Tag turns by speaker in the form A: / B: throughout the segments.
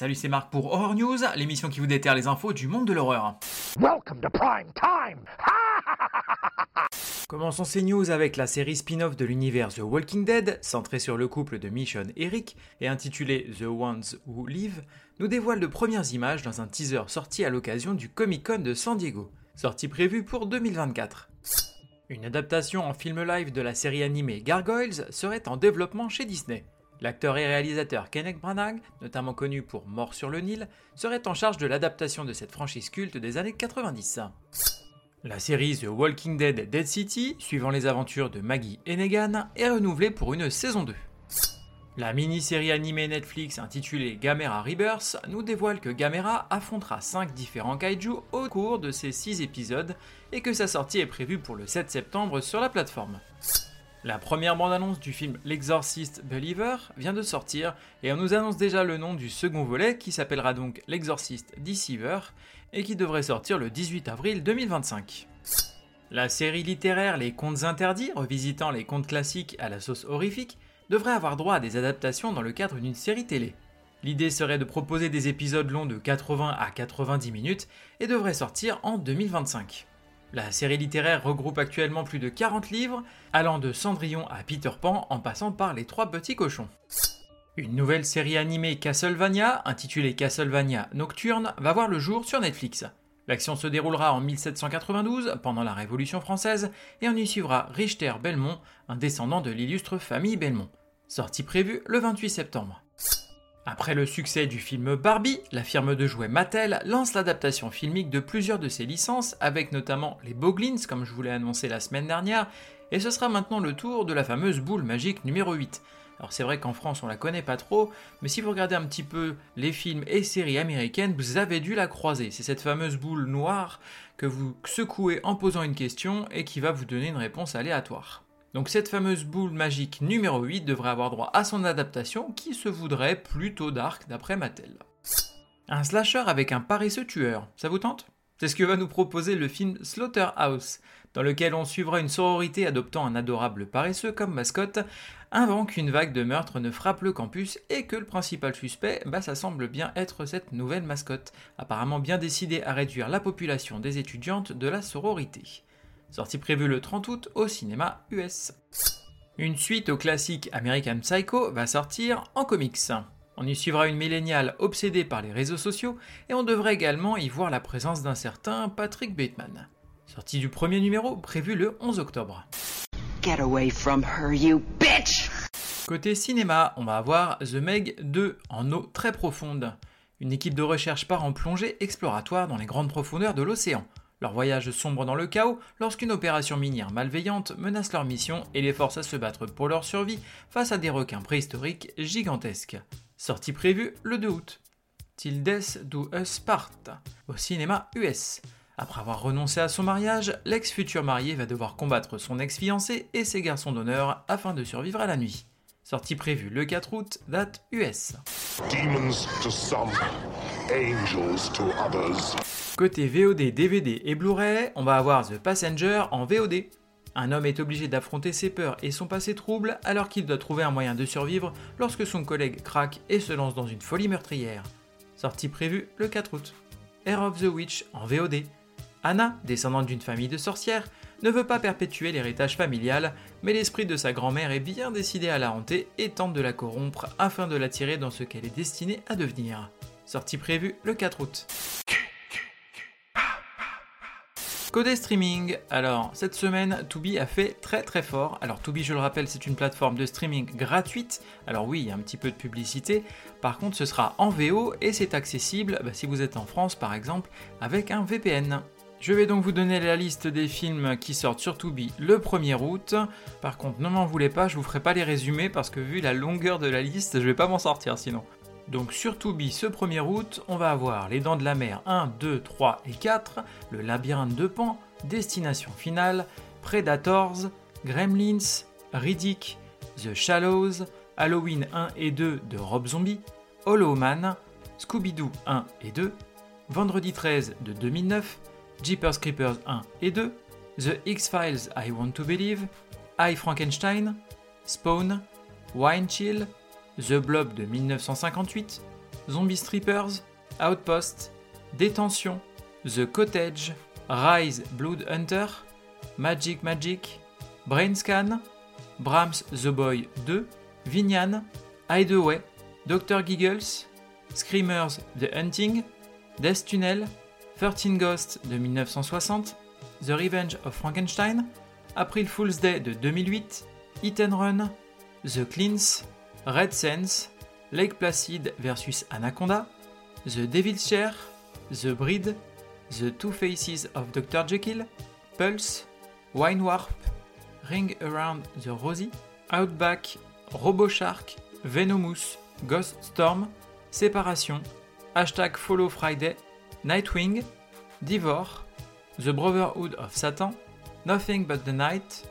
A: Salut, c'est Marc pour Horror News, l'émission qui vous déterre les infos du monde de l'horreur.
B: Welcome to prime time.
A: Commençons ces news avec la série spin-off de l'univers The Walking Dead, centrée sur le couple de Michonne et Rick, et intitulée The Ones Who Live, nous dévoile de premières images dans un teaser sorti à l'occasion du Comic Con de San Diego, sortie prévue pour 2024. Une adaptation en film live de la série animée Gargoyles serait en développement chez Disney. L'acteur et réalisateur Kenneth Branagh, notamment connu pour Mort sur le Nil, serait en charge de l'adaptation de cette franchise culte des années 90. La série The Walking Dead Dead City, suivant les aventures de Maggie et Negan, est renouvelée pour une saison 2. La mini-série animée Netflix intitulée Gamera Rebirth nous dévoile que Gamera affrontera 5 différents kaiju au cours de ces 6 épisodes et que sa sortie est prévue pour le 7 septembre sur la plateforme. La première bande-annonce du film L'Exorcist Believer vient de sortir et on nous annonce déjà le nom du second volet qui s'appellera donc L'Exorcist Deceiver et qui devrait sortir le 18 avril 2025. La série littéraire Les Contes Interdits, revisitant les contes classiques à la sauce horrifique, devrait avoir droit à des adaptations dans le cadre d'une série télé. L'idée serait de proposer des épisodes longs de 80 à 90 minutes et devrait sortir en 2025. La série littéraire regroupe actuellement plus de 40 livres, allant de Cendrillon à Peter Pan en passant par les trois petits cochons. Une nouvelle série animée Castlevania, intitulée Castlevania Nocturne, va voir le jour sur Netflix. L'action se déroulera en 1792, pendant la Révolution française, et on y suivra Richter Belmont, un descendant de l'illustre famille Belmont. Sortie prévue le 28 septembre. Après le succès du film Barbie, la firme de jouets Mattel lance l'adaptation filmique de plusieurs de ses licences, avec notamment les Boglins, comme je vous l'ai annoncé la semaine dernière, et ce sera maintenant le tour de la fameuse boule magique numéro 8. Alors c'est vrai qu'en France on la connaît pas trop, mais si vous regardez un petit peu les films et séries américaines, vous avez dû la croiser. C'est cette fameuse boule noire que vous secouez en posant une question et qui va vous donner une réponse aléatoire. Donc cette fameuse boule magique numéro 8 devrait avoir droit à son adaptation qui se voudrait plutôt dark d'après Mattel. Un slasher avec un paresseux tueur, ça vous tente? C'est ce que va nous proposer le film Slaughterhouse, dans lequel on suivra une sororité adoptant un adorable paresseux comme mascotte, avant qu'une vague de meurtres ne frappe le campus et que le principal suspect, bah ça semble bien être cette nouvelle mascotte, apparemment bien décidée à réduire la population des étudiantes de la sororité. Sortie prévue le 30 août au cinéma US. Une suite au classique American Psycho va sortir en comics. On y suivra une milléniale obsédée par les réseaux sociaux et on devrait également y voir la présence d'un certain Patrick Bateman. Sortie du premier numéro prévu le 11 octobre.
C: Get away from her, you bitch!
A: Côté cinéma, on va avoir The Meg 2 en eau très profonde. Une équipe de recherche part en plongée exploratoire dans les grandes profondeurs de l'océan. Leur voyage sombre dans le chaos lorsqu'une opération minière malveillante menace leur mission et les force à se battre pour leur survie face à des requins préhistoriques gigantesques. Sortie prévue le 2 août. Till Death Do Us Part au cinéma US. Après avoir renoncé à son mariage, l'ex-futur marié va devoir combattre son ex-fiancé et ses garçons d'honneur afin de survivre à la nuit. Sortie prévue le 4 août, date US.
B: Angels to others.
A: Côté VOD, DVD et Blu-ray, on va avoir The Passenger en VOD. Un homme est obligé d'affronter ses peurs et son passé trouble alors qu'il doit trouver un moyen de survivre lorsque son collègue craque et se lance dans une folie meurtrière. Sortie prévue le 4 août. Air of the Witch en VOD. Anna, descendante d'une famille de sorcières, ne veut pas perpétuer l'héritage familial, mais l'esprit de sa grand-mère est bien décidé à la hanter et tente de la corrompre afin de l'attirer dans ce qu'elle est destinée à devenir. Sortie prévue le 4 août. Côté streaming, alors cette semaine Tubi a fait très très fort. Alors Tubi, je le rappelle, c'est une plateforme de streaming gratuite. Alors oui, il y a un petit peu de publicité. Par contre, ce sera en VO et c'est accessible bah, si vous êtes en France par exemple avec un VPN. Je vais donc vous donner la liste des films qui sortent sur Tubi le 1er août. Par contre, ne m'en voulez pas, je vous ferai pas les résumés parce que vu la longueur de la liste, je vais pas m'en sortir sinon. Donc sur Tubi ce 1er août, on va avoir Les Dents de la Mer 1, 2, 3 et 4, Le Labyrinthe de Pan, Destination Finale, Predators, Gremlins, Riddick, The Shallows, Halloween 1 et 2 de Rob Zombie, Hollow Man, Scooby-Doo 1 et 2, Vendredi 13 de 2009, Jeepers Creepers 1 et 2, The X-Files I Want to Believe, I Frankenstein, Spawn, Wine Chill, The Blob de 1958, Zombie Strippers, Outpost, Détention, The Cottage, Rise Blood Hunter, Magic Magic, Brainscan, Brahms The Boy 2, Vinyan, Hideaway, Dr. Giggles, Screamers The Hunting, Death Tunnel, 13 Ghosts de 1960, The Revenge of Frankenstein, April Fool's Day de 2008, Hit and Run, The Cleans, Red Sense, Lake Placid vs Anaconda, The Devil's Chair, The Breed, The Two Faces of Dr. Jekyll, Pulse, Wine Warp, Ring Around the Rosie, Outback, RoboShark, Venomous, Ghost Storm, Séparation, Hashtag Follow Friday, Nightwing, Divor, The Brotherhood of Satan, Nothing But the Night,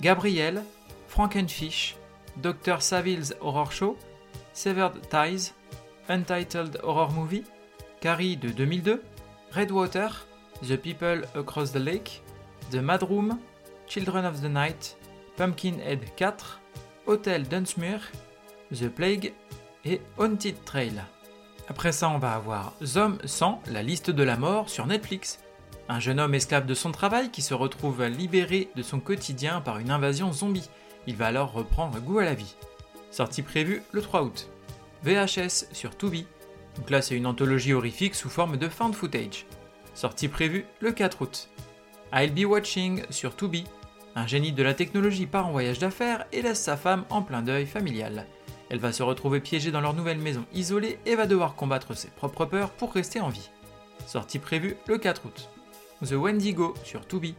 A: Gabriel, Frankenfish, Dr. Saville's Horror Show, Severed Ties, Untitled Horror Movie, Carrie de 2002, Redwater, The People Across the Lake, The Mad Room, Children of the Night, Pumpkinhead 4, Hotel Dunsmuir, The Plague et Haunted Trail. Après ça, on va avoir Zom 100, la liste de la mort sur Netflix. Un jeune homme esclave de son travail qui se retrouve libéré de son quotidien par une invasion zombie. Il va alors reprendre goût à la vie. Sortie prévue le 3 août. VHS sur Tubi. Donc là, c'est une anthologie horrifique sous forme de found footage. Sortie prévue le 4 août. I'll Be Watching sur Tubi. Un génie de la technologie part en voyage d'affaires et laisse sa femme en plein deuil familial. Elle va se retrouver piégée dans leur nouvelle maison isolée et va devoir combattre ses propres peurs pour rester en vie. Sortie prévue le 4 août. The Wendigo sur Tubi.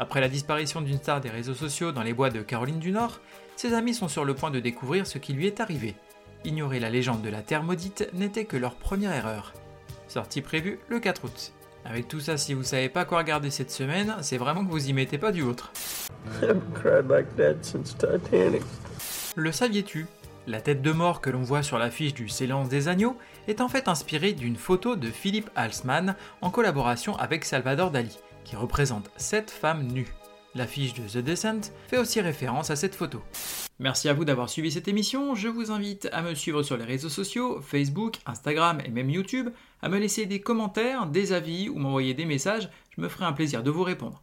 A: Après la disparition d'une star des réseaux sociaux dans les bois de Caroline du Nord, ses amis sont sur le point de découvrir ce qui lui est arrivé. Ignorer la légende de la Terre maudite n'était que leur première erreur. Sortie prévue le 4 août. Avec tout ça, si vous savez pas quoi regarder cette semaine, c'est vraiment que vous y mettez pas du vôtre. Le saviez-tu? La tête de mort que l'on voit sur l'affiche du Silence des Agneaux est en fait inspirée d'une photo de Philippe Halsman en collaboration avec Salvador Dali, qui représente sept femmes nues. L'affiche de The Descent fait aussi référence à cette photo. Merci à vous d'avoir suivi cette émission. Je vous invite à me suivre sur les réseaux sociaux, Facebook, Instagram et même YouTube, à me laisser des commentaires, des avis ou m'envoyer des messages. Je me ferai un plaisir de vous répondre.